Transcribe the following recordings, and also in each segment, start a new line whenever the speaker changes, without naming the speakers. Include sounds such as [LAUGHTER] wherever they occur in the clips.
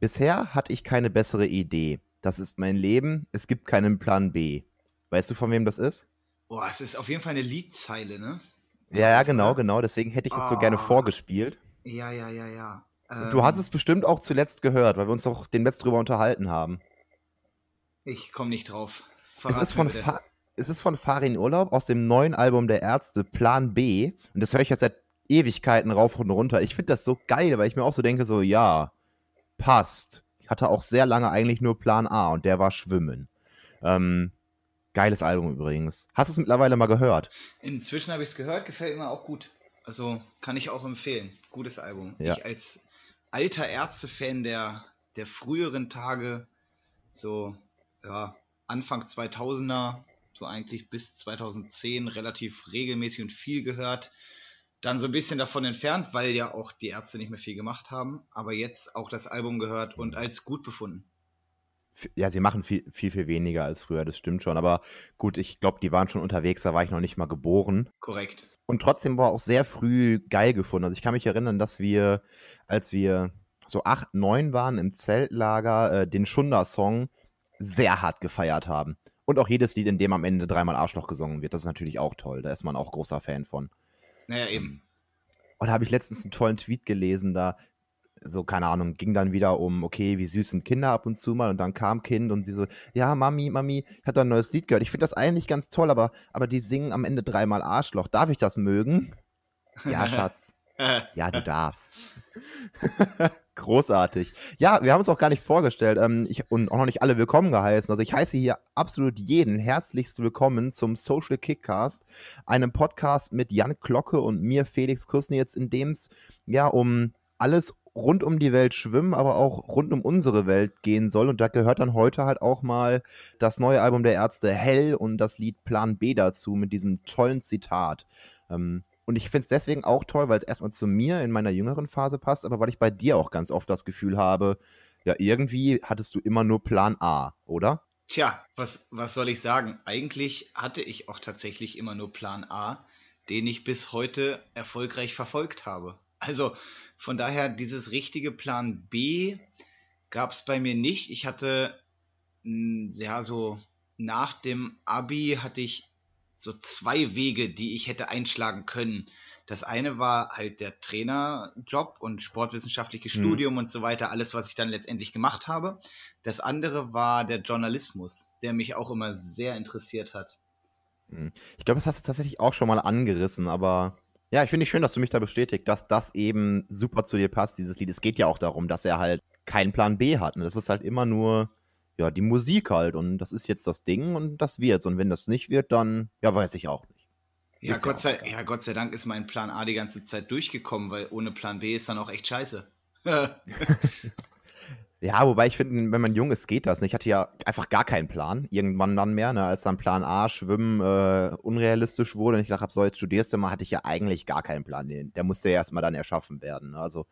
Bisher hatte ich keine bessere Idee. Das ist mein Leben. Es gibt keinen Plan B. Weißt du, von wem das ist?
Boah, es ist auf jeden Fall eine Liedzeile, ne?
Ja, ja, genau, genau. Deswegen hätte ich das so gerne
Ah.
vorgespielt.
Ja, ja, ja, ja.
Und du hast
Ähm,
es bestimmt auch zuletzt gehört, weil wir uns doch den letzten drüber unterhalten haben.
Ich komme nicht drauf.
Es ist, von. Fa es ist von Farin Urlaub aus dem neuen Album der Ärzte, Plan B. Und das höre ich jetzt seit Ewigkeiten rauf und runter. Ich finde das so geil, weil ich mir auch so denke, so, ja, passt. Ich hatte auch sehr lange eigentlich nur Plan A und der war Schwimmen. Ähm, geiles Album übrigens. Hast du es mittlerweile mal gehört?
Inzwischen habe ich es gehört, gefällt mir auch gut. Also kann ich auch empfehlen. Gutes Album.
Ja.
Ich als alter Ärzte-Fan der, der früheren Tage, so ja, Anfang 2000er, so eigentlich bis 2010 relativ regelmäßig und viel gehört. Dann so ein bisschen davon entfernt, weil ja auch die Ärzte nicht mehr viel gemacht haben. Aber jetzt auch das Album gehört und als gut befunden.
Ja, sie machen viel, viel, viel weniger als früher, das stimmt schon. Aber gut, ich glaube, die waren schon unterwegs, da war ich noch nicht mal geboren.
Korrekt.
Und trotzdem war auch sehr früh geil gefunden. Also ich kann mich erinnern, dass wir, als wir so acht, neun waren im Zeltlager, äh, den Schunder-Song sehr hart gefeiert haben. Und auch jedes Lied, in dem am Ende dreimal Arschloch gesungen wird. Das ist natürlich auch toll. Da ist man auch großer Fan von.
Naja, eben.
Und da habe ich letztens einen tollen Tweet gelesen, da, so, keine Ahnung, ging dann wieder um, okay, wie süß sind Kinder ab und zu mal. Und dann kam Kind und sie so, ja, Mami, Mami, ich habe da ein neues Lied gehört. Ich finde das eigentlich ganz toll, aber, aber die singen am Ende dreimal Arschloch. Darf ich das mögen? Ja, [LAUGHS] Schatz. [LAUGHS] Ja, du darfst. [LAUGHS] Großartig. Ja, wir haben uns auch gar nicht vorgestellt ähm, ich, und auch noch nicht alle willkommen geheißen. Also ich heiße hier absolut jeden herzlichst willkommen zum Social Kickcast, einem Podcast mit Jan Glocke und mir, Felix Kusnitz, in dem es ja um alles rund um die Welt schwimmen, aber auch rund um unsere Welt gehen soll. Und da gehört dann heute halt auch mal das neue Album der Ärzte Hell und das Lied Plan B dazu mit diesem tollen Zitat. Ähm, und ich finde es deswegen auch toll, weil es erstmal zu mir in meiner jüngeren Phase passt, aber weil ich bei dir auch ganz oft das Gefühl habe, ja, irgendwie hattest du immer nur Plan A, oder?
Tja, was, was soll ich sagen? Eigentlich hatte ich auch tatsächlich immer nur Plan A, den ich bis heute erfolgreich verfolgt habe. Also von daher, dieses richtige Plan B gab es bei mir nicht. Ich hatte, ja, so nach dem Abi hatte ich so zwei Wege, die ich hätte einschlagen können. Das eine war halt der Trainerjob und sportwissenschaftliches
Mhm.
Studium und so weiter, alles, was ich dann letztendlich gemacht habe. Das andere war der Journalismus, der mich auch immer sehr interessiert hat.
Hm. Ich glaube, das hast du tatsächlich auch schon mal angerissen, aber ja, ich finde es schön, dass du mich da bestätigt, dass das eben super zu dir passt, dieses Lied. Es geht ja auch darum, dass er halt keinen Plan B hat. Ne? Das ist halt immer nur, ja, die Musik halt und das ist jetzt das Ding und das wird's. Und wenn das nicht wird, dann, ja, weiß ich auch nicht.
Ja,
Ist
Gott sei, ja, Gott sei Dank ist mein Plan A die ganze Zeit durchgekommen, weil ohne Plan B ist dann auch echt scheiße. [LAUGHS] [LAUGHS]
Ja, wobei ich finde, wenn man jung ist, geht das. nicht. Ich hatte ja einfach gar keinen Plan. Irgendwann dann mehr, ne, als dann Plan A, Schwimmen, äh, unrealistisch wurde und ich gedacht habe, so, jetzt studierst du mal, hatte ich ja eigentlich gar keinen Plan. Der musste ja erstmal dann erschaffen werden. Ne? Also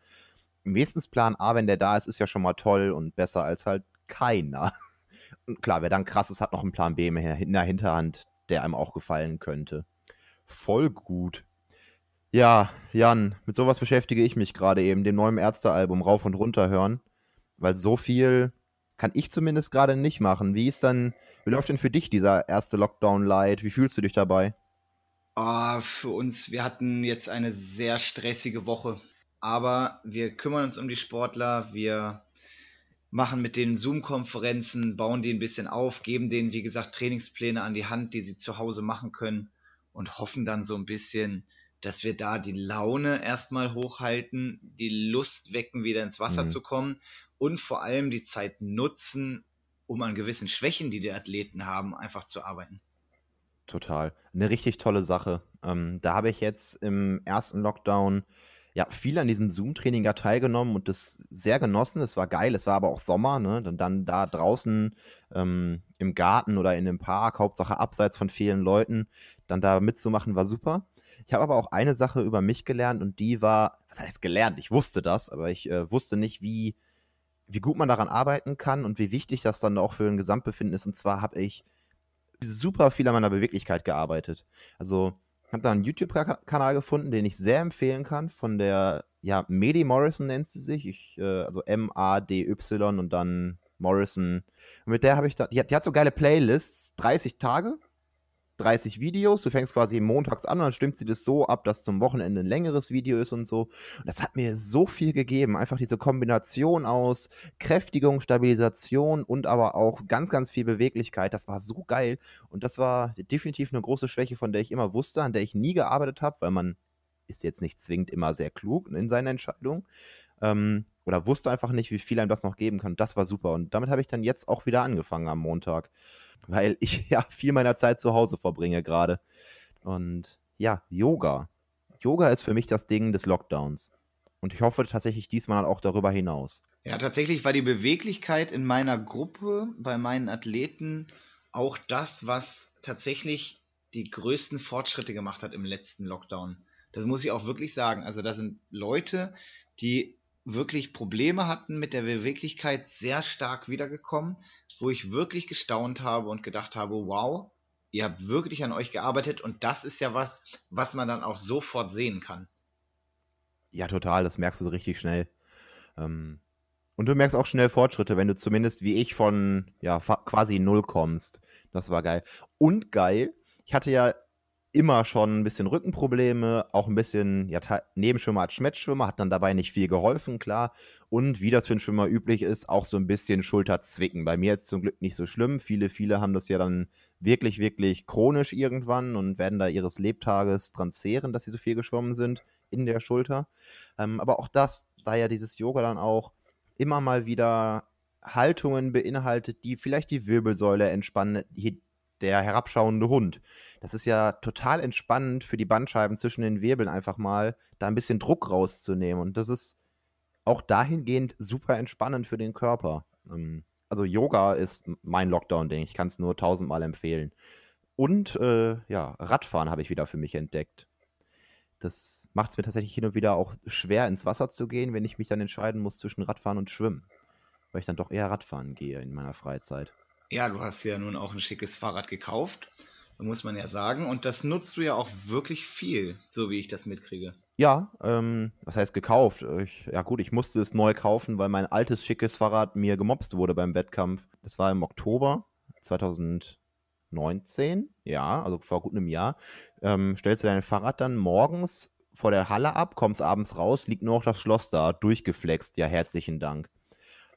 wenigstens Plan A, wenn der da ist, ist ja schon mal toll und besser als halt keiner. [LAUGHS] Und klar, wer dann krass ist, hat noch einen Plan B in der Hinterhand, der einem auch gefallen könnte. Voll gut. Ja, Jan, mit sowas beschäftige ich mich gerade eben, dem neuen Ärztealbum rauf und runter hören. Weil so viel kann ich zumindest gerade nicht machen. Wie ist dann, wie läuft denn für dich dieser erste Lockdown Light? Wie fühlst du dich dabei?
Ah, für uns, wir hatten jetzt eine sehr stressige Woche. Aber wir kümmern uns um die Sportler, wir machen mit denen Zoom-Konferenzen, bauen die ein bisschen auf, geben denen, wie gesagt, Trainingspläne an die Hand, die sie zu Hause machen können und hoffen dann so ein bisschen, dass wir da die Laune erstmal hochhalten, die Lust wecken, wieder ins Wasser
Mhm.
zu kommen und vor allem die Zeit nutzen, um an gewissen Schwächen, die die Athleten haben, einfach zu arbeiten.
Total. Eine richtig tolle Sache. Ähm, da habe ich jetzt im ersten Lockdown ja viel an diesem Zoom-Training ja teilgenommen und das sehr genossen. Es war geil, es war aber auch Sommer, ne? Dann, dann da draußen ähm, im Garten oder in dem Park, Hauptsache abseits von vielen Leuten, dann da mitzumachen, war super. Ich habe aber auch eine Sache über mich gelernt und die war, was heißt gelernt? Ich wusste das, aber ich äh, wusste nicht, wie, wie gut man daran arbeiten kann und wie wichtig das dann auch für ein Gesamtbefinden ist. Und zwar habe ich super viel an meiner Beweglichkeit gearbeitet. Also, habe da einen YouTube-Kanal gefunden, den ich sehr empfehlen kann, von der ja, Medi Morrison nennt sie sich, ich, äh, also M-A-D-Y und dann Morrison. Und mit der habe ich da, die hat, die hat so geile Playlists, 30 Tage, 30 Videos. Du fängst quasi montags an und dann stimmt sie das so ab, dass zum Wochenende ein längeres Video ist und so. Und das hat mir so viel gegeben. Einfach diese Kombination aus Kräftigung, Stabilisation und aber auch ganz, ganz viel Beweglichkeit. Das war so geil. Und das war definitiv eine große Schwäche, von der ich immer wusste, an der ich nie gearbeitet habe, weil man ist jetzt nicht zwingend immer sehr klug in seiner Entscheidung. Ähm, oder wusste einfach nicht, wie viel einem das noch geben kann. Das war super. Und damit habe ich dann jetzt auch wieder angefangen am Montag weil ich [LAUGHS] ja viel meiner Zeit zu Hause verbringe gerade. Und ja, Yoga. Yoga ist für mich das Ding des Lockdowns. Und ich hoffe tatsächlich diesmal auch darüber hinaus.
Ja, tatsächlich war die Beweglichkeit in meiner Gruppe, bei meinen Athleten, auch das, was tatsächlich die größten Fortschritte gemacht hat im letzten Lockdown. Das muss ich auch wirklich sagen. Also da sind Leute, die wirklich Probleme hatten mit der Beweglichkeit, sehr stark wiedergekommen, wo ich wirklich gestaunt habe und gedacht habe, wow, ihr habt wirklich an euch gearbeitet und das ist ja was, was man dann auch sofort sehen kann.
Ja, total, das merkst du so richtig schnell. Ähm, und du merkst auch schnell Fortschritte, wenn du zumindest wie ich von ja quasi null kommst. Das war geil. Und geil, ich hatte ja immer schon ein bisschen Rückenprobleme, auch ein bisschen, ja, Nebenschwimmer als Schmettschwimmer, hat dann dabei nicht viel geholfen, klar. Und wie das für einen Schwimmer üblich ist, auch so ein bisschen Schulterzwicken. Bei mir jetzt zum Glück nicht so schlimm. Viele, viele haben das ja dann wirklich, wirklich chronisch irgendwann und werden da ihres Lebtages dran zehren, dass sie so viel geschwommen sind in der Schulter. Ähm, aber auch das, da ja dieses Yoga dann auch immer mal wieder Haltungen beinhaltet, die vielleicht die Wirbelsäule entspannen, der herabschauende Hund. Das ist ja total entspannend für die Bandscheiben zwischen den Wirbeln einfach mal, da ein bisschen Druck rauszunehmen. Und das ist auch dahingehend super entspannend für den Körper. Ähm, also Yoga ist mein Lockdown-Ding. Ich kann es nur tausendmal empfehlen. Und äh, ja, Radfahren habe ich wieder für mich entdeckt. Das macht es mir tatsächlich hin und wieder auch schwer, ins Wasser zu gehen, wenn ich mich dann entscheiden muss zwischen Radfahren und Schwimmen. Weil ich dann doch eher Radfahren gehe in meiner Freizeit.
Ja, du hast ja nun auch ein schickes Fahrrad gekauft, muss man ja sagen. Und das nutzt du ja auch wirklich viel, so wie ich das mitkriege.
Ja, ähm, was heißt gekauft? Ich, ja gut, ich musste es neu kaufen, weil mein altes schickes Fahrrad mir gemobst wurde beim Wettkampf. Das war im Oktober 2019, ja, also vor gut einem Jahr. Ähm, stellst du dein Fahrrad dann morgens vor der Halle ab, kommst abends raus, liegt nur noch das Schloss da, durchgeflext. Ja, herzlichen Dank.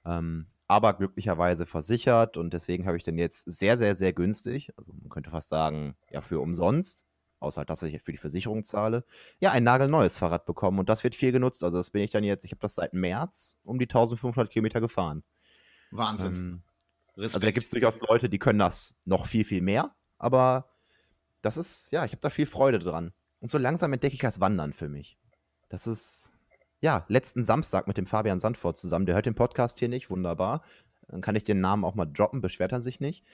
Ähm, aber glücklicherweise versichert und deswegen habe ich den jetzt sehr, sehr, sehr günstig, also man könnte fast sagen, ja, für umsonst, außer halt, dass ich für die Versicherung zahle, ja, ein nagelneues Fahrrad bekommen und das wird viel genutzt. Also das bin ich dann jetzt, ich habe das seit März um die 1500 Kilometer gefahren.
Wahnsinn. Ähm,
also da gibt es durchaus Leute, die können das noch viel, viel mehr, aber das ist, ja, ich habe da viel Freude dran. Und so langsam entdecke ich das Wandern für mich. Das ist, ja, letzten Samstag mit dem Fabian Sandfort zusammen. Der hört den Podcast hier nicht, wunderbar. Dann kann ich den Namen auch mal droppen, beschwert er sich nicht.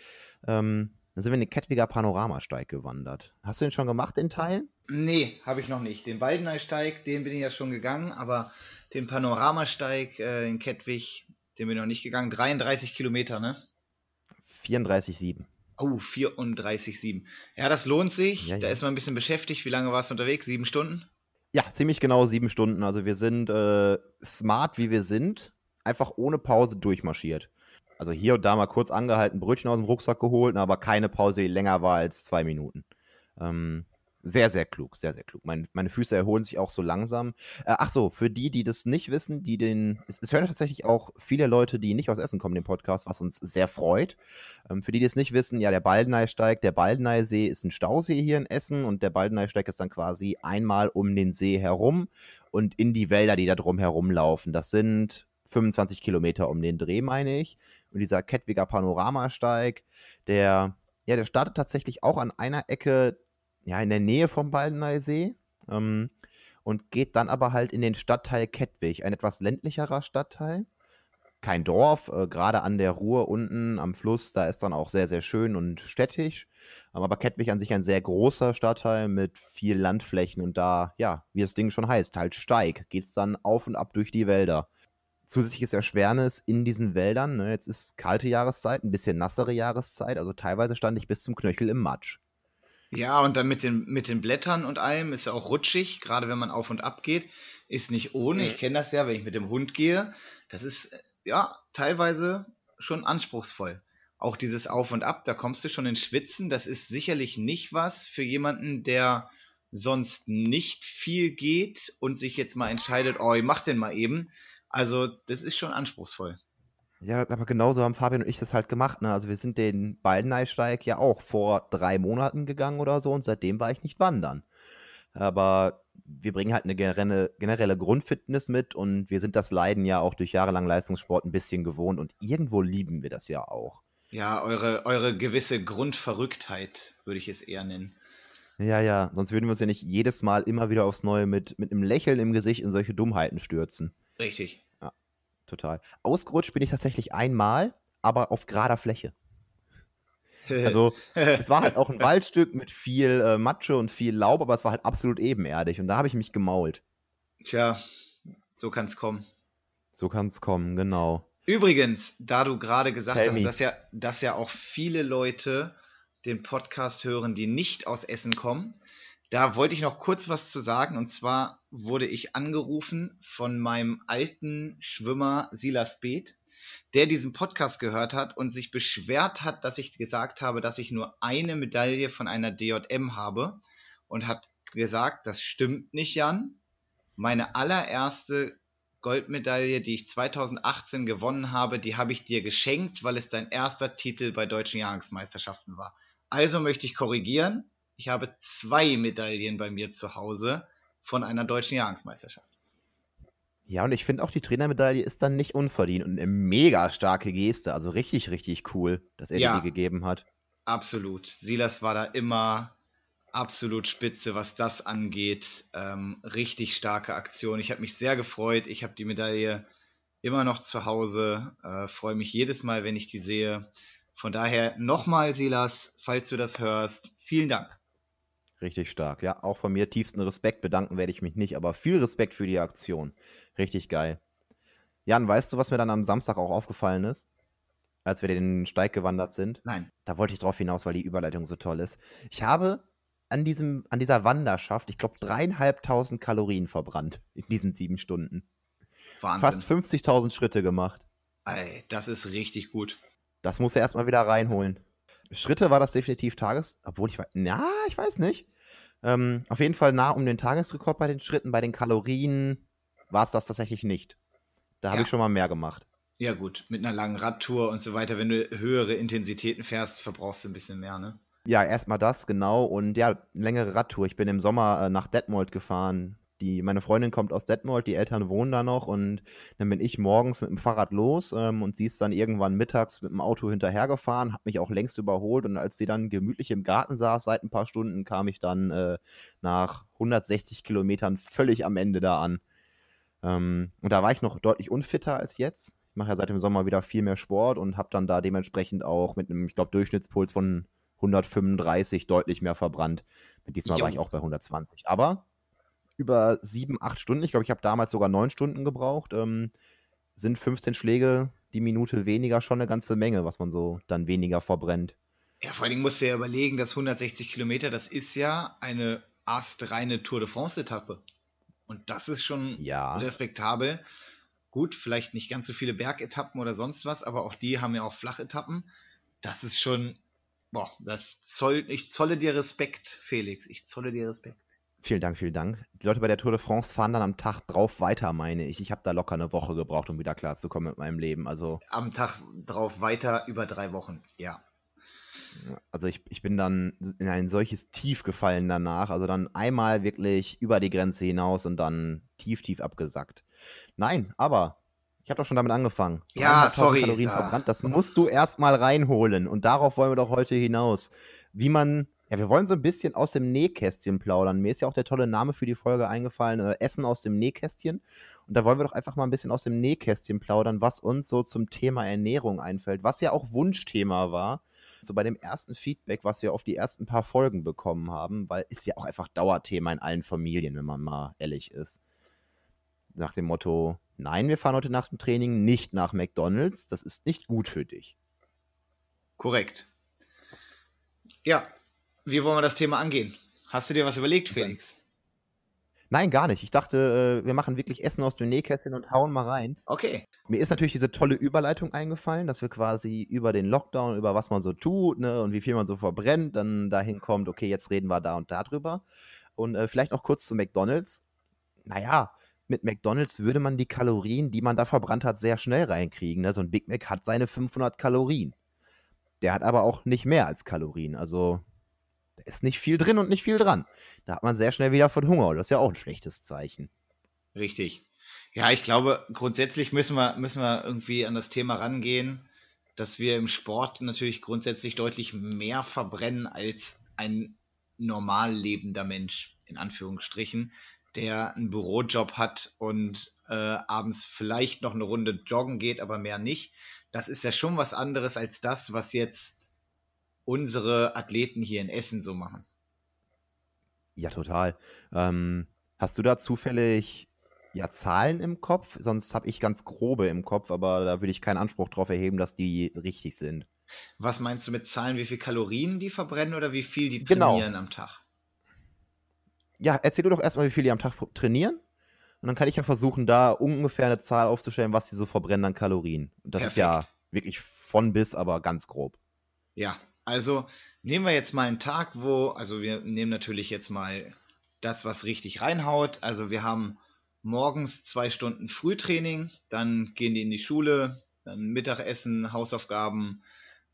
Ähm, dann sind wir in den Kettwiger Panoramasteig gewandert. Hast du den schon gemacht in Teilen?
Nee, habe ich noch nicht. Den Waldeneysteig, den bin ich ja schon gegangen, aber den Panoramasteig äh, in Kettwig, den bin ich noch nicht gegangen. 33 Kilometer, ne?
34,7.
Oh, 34,7. Ja, das lohnt sich. Ja, ja. Da ist man ein bisschen beschäftigt. Wie lange warst du unterwegs? Sieben Stunden?
Ja, ziemlich genau sieben Stunden. Also wir sind äh, smart, wie wir sind, einfach ohne Pause durchmarschiert. Also hier und da mal kurz angehalten, Brötchen aus dem Rucksack geholt, aber keine Pause, die länger war als zwei Minuten. Ähm, sehr, sehr klug, sehr, sehr klug. Mein, meine Füße erholen sich auch so langsam. Äh, ach so, für die, die das nicht wissen, die den. Es, es hören tatsächlich auch viele Leute, die nicht aus Essen kommen, den Podcast, was uns sehr freut. Ähm, für die, die es nicht wissen, ja, der Baldeneysteig, der Baldeneysee ist ein Stausee hier in Essen und der Baldeneysteig ist dann quasi einmal um den See herum und in die Wälder, die da drum herum laufen. Das sind 25 Kilometer um den Dreh, meine ich. Und dieser Kettwiger Panoramasteig, der, ja, der startet tatsächlich auch an einer Ecke ja, in der Nähe vom Baldeneysee ähm, und geht dann aber halt in den Stadtteil Kettwig, ein etwas ländlicherer Stadtteil. Kein Dorf, äh, gerade an der Ruhr unten am Fluss, da ist dann auch sehr, sehr schön und städtisch. Ähm, aber Kettwig an sich ein sehr großer Stadtteil mit viel Landflächen und da, ja, wie das Ding schon heißt, halt steig, geht es dann auf und ab durch die Wälder zusätzliches Erschwernis in diesen Wäldern. Ne? Jetzt ist kalte Jahreszeit, ein bisschen nassere Jahreszeit. Also teilweise stand ich bis zum Knöchel im Matsch.
Ja, und dann mit den, mit den Blättern und allem ist ja auch rutschig, gerade wenn man auf und ab geht. ist nicht ohne. Ich kenne das ja, wenn ich mit dem Hund gehe. Das ist ja teilweise schon anspruchsvoll. Auch dieses Auf und Ab, da kommst du schon ins Schwitzen. Das ist sicherlich nicht was für jemanden, der sonst nicht viel geht und sich jetzt mal entscheidet, oh, ich mach den mal eben. Also, das ist schon anspruchsvoll.
Ja, aber genauso haben Fabian und ich das halt gemacht. Ne? Also wir sind den Baldeneysteig ja auch vor drei Monaten gegangen oder so und seitdem war ich nicht wandern. Aber wir bringen halt eine generelle, generelle Grundfitness mit und wir sind das Leiden ja auch durch jahrelang Leistungssport ein bisschen gewohnt und irgendwo lieben wir das ja auch.
Ja, eure, eure gewisse Grundverrücktheit würde ich es eher nennen.
Ja, ja, sonst würden wir uns ja nicht jedes Mal immer wieder aufs Neue mit, mit einem Lächeln im Gesicht in solche Dummheiten stürzen.
Richtig
total. Ausgerutscht bin ich tatsächlich einmal, aber auf gerader Fläche. [LAUGHS] Also, es war halt auch ein Waldstück mit viel äh, Matsche und viel Laub, aber es war halt absolut ebenerdig und da habe ich mich gemault.
Tja, so kann es kommen.
So kann es kommen, genau.
Übrigens, da du gerade gesagt Tell hast, dass ja, dass ja auch viele Leute den Podcast hören, die nicht aus Essen kommen, da wollte ich noch kurz was zu sagen. Und zwar wurde ich angerufen von meinem alten Schwimmer Silas Beeth, der diesen Podcast gehört hat und sich beschwert hat, dass ich gesagt habe, dass ich nur eine Medaille von einer DJM habe. Und hat gesagt, das stimmt nicht, Jan. Meine allererste Goldmedaille, die ich 2018 gewonnen habe, die habe ich dir geschenkt, weil es dein erster Titel bei deutschen Jahresmeisterschaften war. Also möchte ich korrigieren ich habe zwei Medaillen bei mir zu Hause von einer deutschen Jahresmeisterschaft.
Ja, und ich finde auch, die Trainermedaille ist dann nicht unverdient und eine mega starke Geste. Also richtig, richtig cool, dass er ja, die gegeben hat.
Absolut. Silas war da immer absolut spitze, was das angeht. Ähm, richtig starke Aktion. Ich habe mich sehr gefreut. Ich habe die Medaille immer noch zu Hause. Äh, Freue mich jedes Mal, wenn ich die sehe. Von daher nochmal, Silas, falls du das hörst, vielen Dank.
Richtig stark. Ja, auch von mir tiefsten Respekt. Bedanken werde ich mich nicht, aber viel Respekt für die Aktion. Richtig geil. Jan, weißt du, was mir dann am Samstag auch aufgefallen ist? Als wir den Steig gewandert sind?
Nein.
Da wollte ich drauf hinaus, weil die Überleitung so toll ist. Ich habe an, diesem, an dieser Wanderschaft, ich glaube, dreieinhalbtausend Kalorien verbrannt in diesen sieben Stunden. Wahnsinn. Fast 50.000 Schritte gemacht.
Ey, das ist richtig gut.
Das muss er erstmal wieder reinholen. Schritte war das definitiv Tages, obwohl ich weiß, ja, ich weiß nicht. Ähm, auf jeden Fall nah um den Tagesrekord bei den Schritten, bei den Kalorien war es das tatsächlich nicht. Da ja. habe ich schon mal mehr gemacht.
Ja, gut, mit einer langen Radtour und so weiter, wenn du höhere Intensitäten fährst, verbrauchst du ein bisschen mehr, ne?
Ja, erstmal das, genau. Und ja, längere Radtour. Ich bin im Sommer äh, nach Detmold gefahren, die, meine Freundin kommt aus Detmold, die Eltern wohnen da noch und dann bin ich morgens mit dem Fahrrad los ähm, und sie ist dann irgendwann mittags mit dem Auto hinterhergefahren, hat mich auch längst überholt und als sie dann gemütlich im Garten saß seit ein paar Stunden, kam ich dann äh, nach 160 Kilometern völlig am Ende da an. Ähm, und da war ich noch deutlich unfitter als jetzt. Ich mache ja seit dem Sommer wieder viel mehr Sport und habe dann da dementsprechend auch mit einem, ich glaube, Durchschnittspuls von 135 deutlich mehr verbrannt. Diesmal jo. war ich auch bei 120. Aber über sieben, acht Stunden, ich glaube, ich habe damals sogar neun Stunden gebraucht, ähm, sind 15 Schläge die Minute weniger schon eine ganze Menge, was man so dann weniger verbrennt.
Ja, vor allen Dingen musst du ja überlegen, dass 160 Kilometer, das ist ja eine astreine Tour de France-Etappe. Und das ist schon ja. respektabel. Gut, vielleicht nicht ganz so viele Bergetappen oder sonst was, aber auch die haben ja auch Flachetappen. Das ist schon, boah, das zoll, ich zolle dir Respekt, Felix. Ich zolle dir Respekt.
Vielen Dank, vielen Dank. Die Leute bei der Tour de France fahren dann am Tag drauf weiter, meine ich. Ich habe da locker eine Woche gebraucht, um wieder klarzukommen mit meinem Leben. Also
am Tag drauf weiter über drei Wochen, ja.
Also ich, ich bin dann in ein solches Tief gefallen danach. Also dann einmal wirklich über die Grenze hinaus und dann tief, tief abgesackt. Nein, aber ich habe doch schon damit angefangen.
Ja, sorry.
Kalorien da. verbrannt. Das musst du erstmal reinholen. Und darauf wollen wir doch heute hinaus. Wie man ja, wir wollen so ein bisschen aus dem Nähkästchen plaudern. Mir ist ja auch der tolle Name für die Folge eingefallen, äh, Essen aus dem Nähkästchen. Und da wollen wir doch einfach mal ein bisschen aus dem Nähkästchen plaudern, was uns so zum Thema Ernährung einfällt, was ja auch Wunschthema war. So bei dem ersten Feedback, was wir auf die ersten paar Folgen bekommen haben, weil ist ja auch einfach Dauerthema in allen Familien, wenn man mal ehrlich ist. Nach dem Motto, nein, wir fahren heute nach dem Training nicht nach McDonald's, das ist nicht gut für dich.
Korrekt. Ja, wie wollen wir das Thema angehen? Hast du dir was überlegt, Felix?
Nein, gar nicht. Ich dachte, äh, wir machen wirklich Essen aus dem Nähkästchen und hauen mal rein.
Okay.
Mir ist natürlich diese tolle Überleitung eingefallen, dass wir quasi über den Lockdown, über was man so tut ne, und wie viel man so verbrennt, dann dahin kommt, okay, jetzt reden wir da und da drüber. Und äh, vielleicht noch kurz zu McDonald's. Naja, mit McDonald's würde man die Kalorien, die man da verbrannt hat, sehr schnell reinkriegen. Ne? So ein Big Mac hat seine 500 Kalorien. Der hat aber auch nicht mehr als Kalorien. Also ist nicht viel drin und nicht viel dran. Da hat man sehr schnell wieder von Hunger. Das ist ja auch ein schlechtes Zeichen.
Richtig. Ja, ich glaube, grundsätzlich müssen wir, müssen wir irgendwie an das Thema rangehen, dass wir im Sport natürlich grundsätzlich deutlich mehr verbrennen als ein normal lebender Mensch, in Anführungsstrichen, der einen Bürojob hat und äh, abends vielleicht noch eine Runde joggen geht, aber mehr nicht. Das ist ja schon was anderes als das, was jetzt unsere Athleten hier in Essen so machen.
Ja, total. Ähm, hast du da zufällig ja, Zahlen im Kopf? Sonst habe ich ganz grobe im Kopf, aber da würde ich keinen Anspruch drauf erheben, dass die richtig sind.
Was meinst du mit Zahlen, wie viel Kalorien die verbrennen oder wie viel die genau. trainieren genau. am Tag?
Ja, erzähl du doch erstmal, wie viel die am Tag trainieren. Und dann kann ich ja versuchen, da ungefähr eine Zahl aufzustellen, was sie so verbrennen an Kalorien. Und das Perfekt. ist ja wirklich von bis, aber ganz grob.
Ja, also nehmen wir jetzt mal einen Tag, wo, also wir nehmen natürlich jetzt mal das, was richtig reinhaut. Also wir haben morgens zwei Stunden Frühtraining, dann gehen die in die Schule, dann Mittagessen, Hausaufgaben,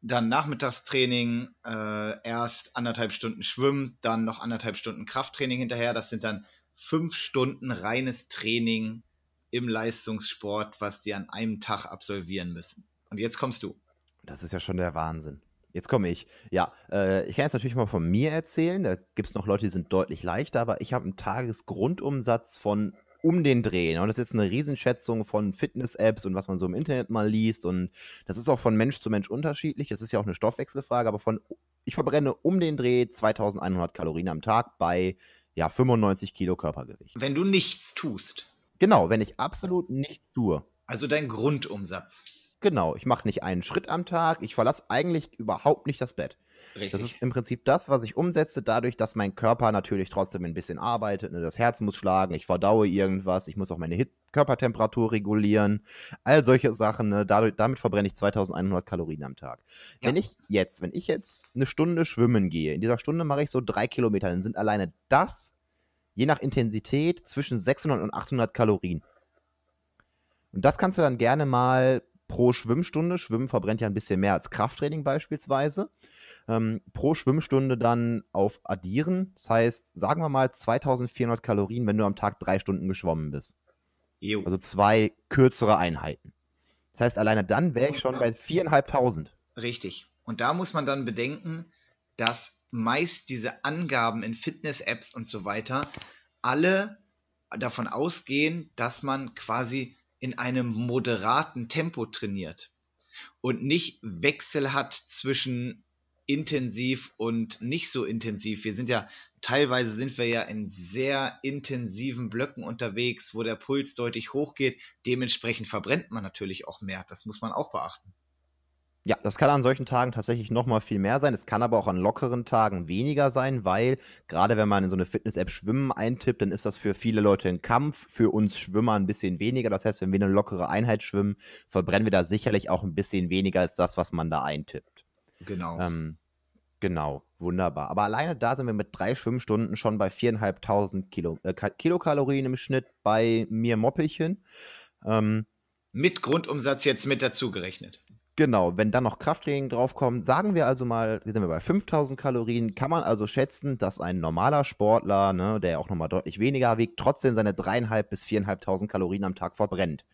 dann Nachmittagstraining, äh, erst anderthalb Stunden Schwimmen, dann noch anderthalb Stunden Krafttraining hinterher. Das sind dann fünf Stunden reines Training im Leistungssport, was die an einem Tag absolvieren müssen. Und jetzt kommst du.
Das ist ja schon der Wahnsinn. Jetzt komme ich. Ja, äh, ich kann jetzt natürlich mal von mir erzählen. Da gibt es noch Leute, die sind deutlich leichter, aber ich habe einen Tagesgrundumsatz von um den Dreh. Und das ist eine Riesenschätzung von Fitness-Apps und was man so im Internet mal liest. Und das ist auch von Mensch zu Mensch unterschiedlich. Das ist ja auch eine Stoffwechselfrage, aber von ich verbrenne um den Dreh 2100 Kalorien am Tag bei ja, 95 Kilo Körpergewicht.
Wenn du nichts tust.
Genau, wenn ich absolut nichts tue.
Also dein Grundumsatz.
Genau, ich mache nicht einen Schritt am Tag, ich verlasse eigentlich überhaupt nicht das Bett. Richtig. Das ist im Prinzip das, was ich umsetze, dadurch, dass mein Körper natürlich trotzdem ein bisschen arbeitet. Ne? Das Herz muss schlagen, ich verdaue irgendwas, ich muss auch meine Hit Körpertemperatur regulieren, all solche Sachen. Ne? Dadurch, damit verbrenne ich 2100 Kalorien am Tag. Ja. Wenn ich jetzt, wenn ich jetzt eine Stunde schwimmen gehe, in dieser Stunde mache ich so drei Kilometer, dann sind alleine das, je nach Intensität, zwischen 600 und 800 Kalorien. Und das kannst du dann gerne mal pro Schwimmstunde, Schwimmen verbrennt ja ein bisschen mehr als Krafttraining beispielsweise, ähm, pro Schwimmstunde dann auf addieren. Das heißt, sagen wir mal 2400 Kalorien, wenn du am Tag drei Stunden geschwommen bist. Jo. Also zwei kürzere Einheiten. Das heißt, alleine dann wäre ich schon bei 4.500.
Richtig. Und da muss man dann bedenken, dass meist diese Angaben in Fitness-Apps und so weiter alle davon ausgehen, dass man quasi in einem moderaten Tempo trainiert und nicht Wechsel hat zwischen intensiv und nicht so intensiv. Wir sind ja teilweise sind wir ja in sehr intensiven Blöcken unterwegs, wo der Puls deutlich hochgeht. Dementsprechend verbrennt man natürlich auch mehr. Das muss man auch beachten.
Ja, das kann an solchen Tagen tatsächlich noch mal viel mehr sein. Es kann aber auch an lockeren Tagen weniger sein, weil gerade wenn man in so eine Fitness-App Schwimmen eintippt, dann ist das für viele Leute ein Kampf, für uns Schwimmer ein bisschen weniger. Das heißt, wenn wir eine lockere Einheit schwimmen, verbrennen wir da sicherlich auch ein bisschen weniger als das, was man da eintippt.
Genau.
Ähm, genau, wunderbar. Aber alleine da sind wir mit drei Schwimmstunden schon bei 4.500 Kilo, äh, Kilokalorien im Schnitt bei mir Moppelchen.
Ähm, mit Grundumsatz jetzt mit dazu gerechnet.
Genau, wenn dann noch Krafttraining draufkommt, sagen wir also mal, sind wir bei 5000 Kalorien, kann man also schätzen, dass ein normaler Sportler, ne, der auch nochmal deutlich weniger wiegt, trotzdem seine dreieinhalb bis viereinhalbtausend Kalorien am Tag verbrennt.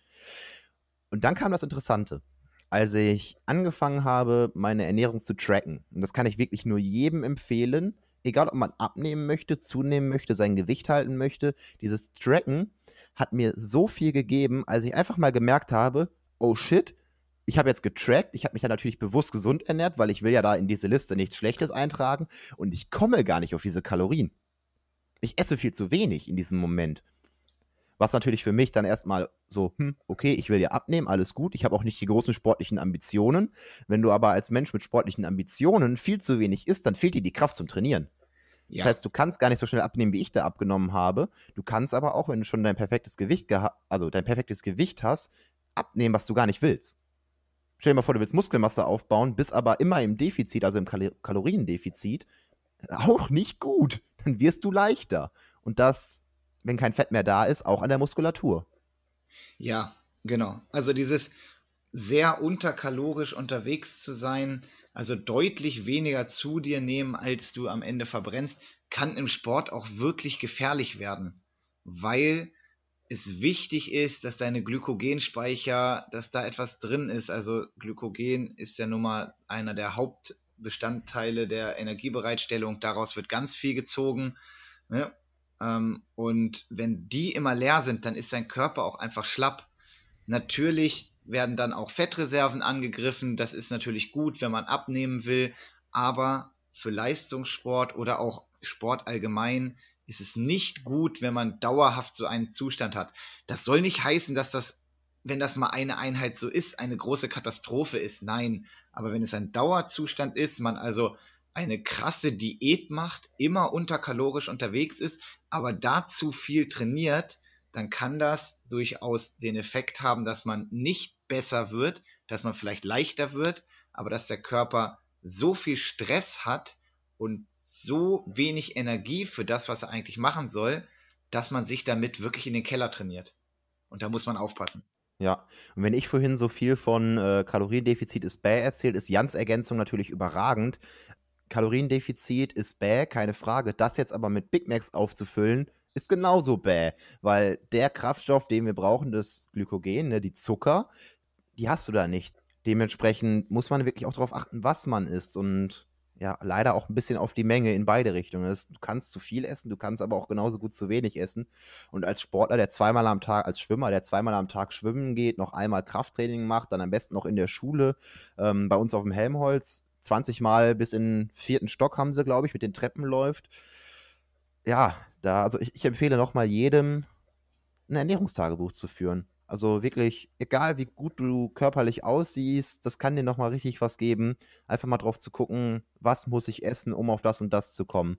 Und dann kam das Interessante. Als ich angefangen habe, meine Ernährung zu tracken, und das kann ich wirklich nur jedem empfehlen, egal ob man abnehmen möchte, zunehmen möchte, sein Gewicht halten möchte, dieses Tracken hat mir so viel gegeben, als ich einfach mal gemerkt habe, oh shit, ich habe jetzt getrackt, ich habe mich ja natürlich bewusst gesund ernährt, weil ich will ja da in diese Liste nichts Schlechtes eintragen und ich komme gar nicht auf diese Kalorien. Ich esse viel zu wenig in diesem Moment. Was natürlich für mich dann erstmal so, hm, okay, ich will ja abnehmen, alles gut. Ich habe auch nicht die großen sportlichen Ambitionen. Wenn du aber als Mensch mit sportlichen Ambitionen viel zu wenig isst, dann fehlt dir die Kraft zum Trainieren. Ja. Das heißt, du kannst gar nicht so schnell abnehmen, wie ich da abgenommen habe. Du kannst aber auch, wenn du schon dein perfektes Gewicht also dein perfektes Gewicht hast, abnehmen, was du gar nicht willst. Stell dir mal vor, du willst Muskelmasse aufbauen, bist aber immer im Defizit, also im Kal Kaloriendefizit. Auch nicht gut. Dann wirst du leichter. Und das, wenn kein Fett mehr da ist, auch an der Muskulatur.
Ja, genau. Also dieses sehr unterkalorisch unterwegs zu sein, also deutlich weniger zu dir nehmen, als du am Ende verbrennst, kann im Sport auch wirklich gefährlich werden, weil es wichtig ist, dass deine Glykogenspeicher, dass da etwas drin ist. Also Glykogen ist ja nun mal einer der Hauptbestandteile der Energiebereitstellung. Daraus wird ganz viel gezogen. Ne? Ähm, und wenn die immer leer sind, dann ist dein Körper auch einfach schlapp. Natürlich werden dann auch Fettreserven angegriffen. Das ist natürlich gut, wenn man abnehmen will. Aber für Leistungssport oder auch Sport allgemein ist es nicht gut, wenn man dauerhaft so einen Zustand hat. Das soll nicht heißen, dass das, wenn das mal eine Einheit so ist, eine große Katastrophe ist. Nein, aber wenn es ein Dauerzustand ist, man also eine krasse Diät macht, immer unterkalorisch unterwegs ist, aber dazu viel trainiert, dann kann das durchaus den Effekt haben, dass man nicht besser wird, dass man vielleicht leichter wird, aber dass der Körper so viel Stress hat und so wenig Energie für das, was er eigentlich machen soll, dass man sich damit wirklich in den Keller trainiert. Und da muss man aufpassen.
Ja, und wenn ich vorhin so viel von äh, Kaloriendefizit ist bäh erzählt, ist Jans Ergänzung natürlich überragend. Kaloriendefizit ist bäh, keine Frage. Das jetzt aber mit Big Macs aufzufüllen, ist genauso bäh, weil der Kraftstoff, den wir brauchen, das Glykogen, ne, die Zucker, die hast du da nicht. Dementsprechend muss man wirklich auch darauf achten, was man isst und ja, leider auch ein bisschen auf die Menge in beide Richtungen. Du kannst zu viel essen, du kannst aber auch genauso gut zu wenig essen. Und als Sportler, der zweimal am Tag, als Schwimmer, der zweimal am Tag schwimmen geht, noch einmal Krafttraining macht, dann am besten noch in der Schule, ähm, bei uns auf dem Helmholtz, 20 Mal bis in den vierten Stock haben sie, glaube ich, mit den Treppen läuft. Ja, da, also ich, ich empfehle nochmal jedem, ein Ernährungstagebuch zu führen. Also wirklich, egal wie gut du körperlich aussiehst, das kann dir nochmal richtig was geben. Einfach mal drauf zu gucken, was muss ich essen, um auf das und das zu kommen.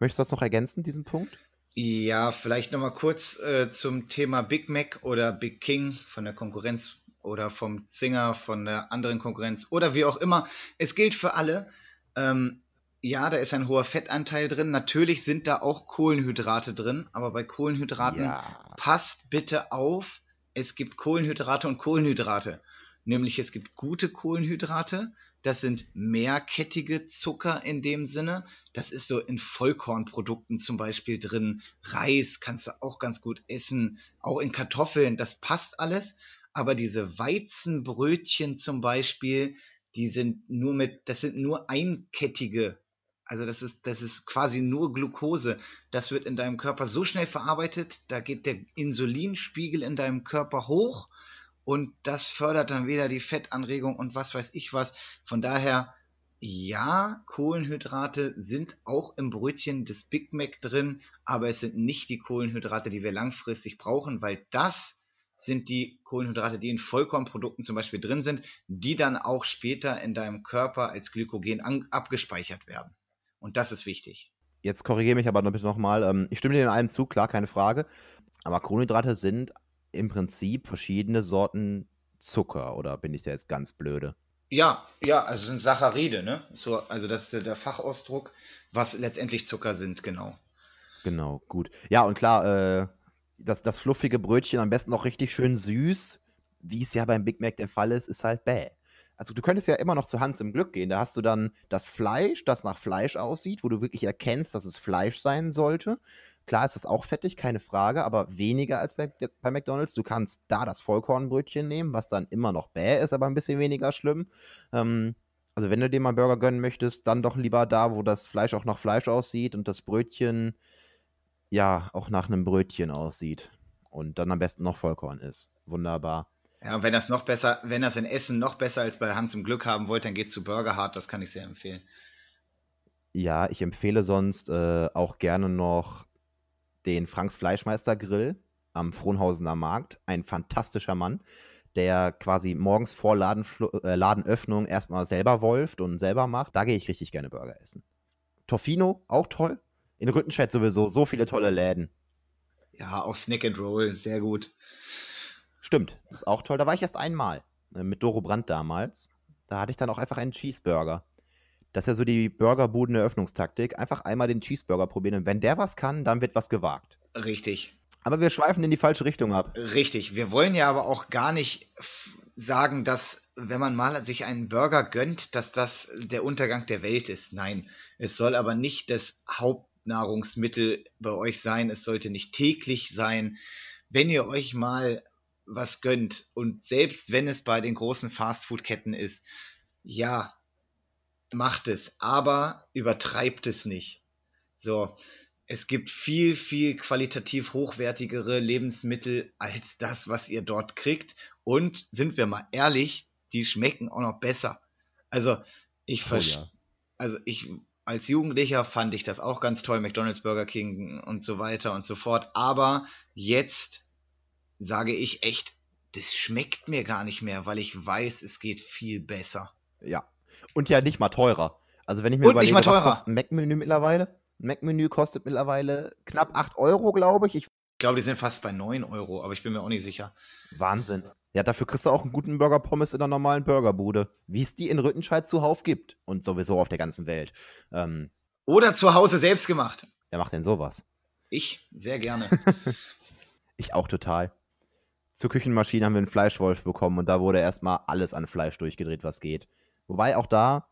Möchtest du das noch ergänzen, diesen Punkt?
Ja, vielleicht nochmal kurz äh, zum Thema Big Mac oder Big King von der Konkurrenz oder vom Zinger von der anderen Konkurrenz oder wie auch immer. Es gilt für alle. Ähm, ja, da ist ein hoher Fettanteil drin. Natürlich sind da auch Kohlenhydrate drin, aber bei Kohlenhydraten ja. passt bitte auf, es gibt Kohlenhydrate und Kohlenhydrate. Nämlich es gibt gute Kohlenhydrate, das sind mehrkettige Zucker in dem Sinne. Das ist so in Vollkornprodukten zum Beispiel drin. Reis kannst du auch ganz gut essen, auch in Kartoffeln, das passt alles. Aber diese Weizenbrötchen zum Beispiel, die sind nur mit, das sind nur einkettige also das ist, das ist quasi nur Glucose. Das wird in deinem Körper so schnell verarbeitet, da geht der Insulinspiegel in deinem Körper hoch und das fördert dann wieder die Fettanregung und was weiß ich was. Von daher, ja, Kohlenhydrate sind auch im Brötchen des Big Mac drin, aber es sind nicht die Kohlenhydrate, die wir langfristig brauchen, weil das sind die Kohlenhydrate, die in Vollkornprodukten zum Beispiel drin sind, die dann auch später in deinem Körper als Glykogen abgespeichert werden. Und das ist wichtig.
Jetzt korrigiere mich aber bitte nochmal. Ähm, ich stimme dir in allem zu, klar, keine Frage. Aber Kohlenhydrate sind im Prinzip verschiedene Sorten Zucker, oder bin ich da jetzt ganz blöde?
Ja, ja, also sind Saccharide, ne? So, also das ist der Fachausdruck, was letztendlich Zucker sind, genau.
Genau, gut. Ja, und klar, äh, das, das fluffige Brötchen am besten noch richtig schön süß, wie es ja beim Big Mac der Fall ist, ist halt bäh also du könntest ja immer noch zu Hans im Glück gehen. Da hast du dann das Fleisch, das nach Fleisch aussieht, wo du wirklich erkennst, dass es Fleisch sein sollte. Klar ist das auch fettig, keine Frage, aber weniger als bei, bei McDonalds. Du kannst da das Vollkornbrötchen nehmen, was dann immer noch bäh ist, aber ein bisschen weniger schlimm. Ähm, also wenn du dir mal einen Burger gönnen möchtest, dann doch lieber da, wo das Fleisch auch nach Fleisch aussieht und das Brötchen ja auch nach einem Brötchen aussieht. Und dann am besten noch Vollkorn ist. Wunderbar.
Ja, und wenn das noch besser, wenn das in Essen noch besser als bei Hans im Glück haben wollt, dann geht zu Burger Hard, das kann ich sehr empfehlen.
Ja, ich empfehle sonst äh, auch gerne noch den Franks Fleischmeister Grill am Frohnhausener Markt. Ein fantastischer Mann, der quasi morgens vor Ladenfl äh, Ladenöffnung erstmal selber wolft und selber macht. Da gehe ich richtig gerne Burger essen. Toffino, auch toll. In Rüttenscheid sowieso so viele tolle Läden.
Ja, auch Snack and Roll, sehr gut.
Stimmt, ist auch toll. Da war ich erst einmal äh, mit Doro Brandt damals. Da hatte ich dann auch einfach einen Cheeseburger. Das ist ja so die Burgerbuden-Eröffnungstaktik. Einfach einmal den Cheeseburger probieren und wenn der was kann, dann wird was gewagt.
Richtig.
Aber wir schweifen in die falsche Richtung ab.
Richtig. Wir wollen ja aber auch gar nicht sagen, dass wenn man mal sich einen Burger gönnt, dass das der Untergang der Welt ist. Nein, es soll aber nicht das Hauptnahrungsmittel bei euch sein. Es sollte nicht täglich sein. Wenn ihr euch mal was gönnt und selbst wenn es bei den großen Fastfood-Ketten ist, ja, macht es, aber übertreibt es nicht. So, es gibt viel, viel qualitativ hochwertigere Lebensmittel als das, was ihr dort kriegt. Und sind wir mal ehrlich, die schmecken auch noch besser. Also, ich oh, ja. also ich als Jugendlicher fand ich das auch ganz toll, McDonald's, Burger King und so weiter und so fort. Aber jetzt sage ich echt, das schmeckt mir gar nicht mehr, weil ich weiß, es geht viel besser.
Ja. Und ja nicht mal teurer. Also wenn ich mir
und überlege, was kostet
ein Mac-Menü mittlerweile? Ein Mac-Menü kostet mittlerweile knapp 8 Euro, glaube ich.
Ich glaube, die sind fast bei 9 Euro, aber ich bin mir auch nicht sicher.
Wahnsinn. Ja, dafür kriegst du auch einen guten Burger Pommes in der normalen Burgerbude, wie es die in Rüttenscheid zuhauf gibt und sowieso auf der ganzen Welt. Ähm,
Oder zu Hause selbst gemacht.
Wer macht denn sowas?
Ich, sehr gerne. [LAUGHS]
ich auch total. Zur Küchenmaschine haben wir einen Fleischwolf bekommen und da wurde erstmal alles an Fleisch durchgedreht, was geht. Wobei auch da,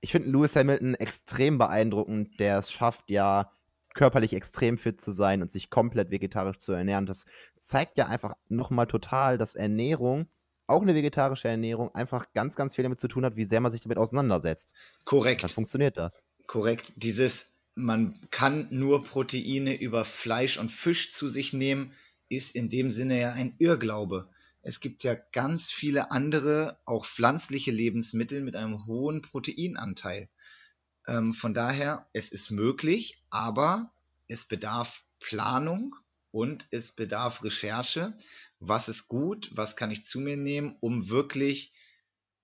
ich finde Lewis Hamilton extrem beeindruckend, der es schafft, ja körperlich extrem fit zu sein und sich komplett vegetarisch zu ernähren. Das zeigt ja einfach nochmal total, dass Ernährung, auch eine vegetarische Ernährung, einfach ganz, ganz viel damit zu tun hat, wie sehr man sich damit auseinandersetzt.
Korrekt.
Dann funktioniert das.
Korrekt. Dieses, man kann nur Proteine über Fleisch und Fisch zu sich nehmen, ist in dem Sinne ja ein Irrglaube. Es gibt ja ganz viele andere, auch pflanzliche Lebensmittel mit einem hohen Proteinanteil. Ähm, von daher, es ist möglich, aber es bedarf Planung und es bedarf Recherche. Was ist gut? Was kann ich zu mir nehmen, um wirklich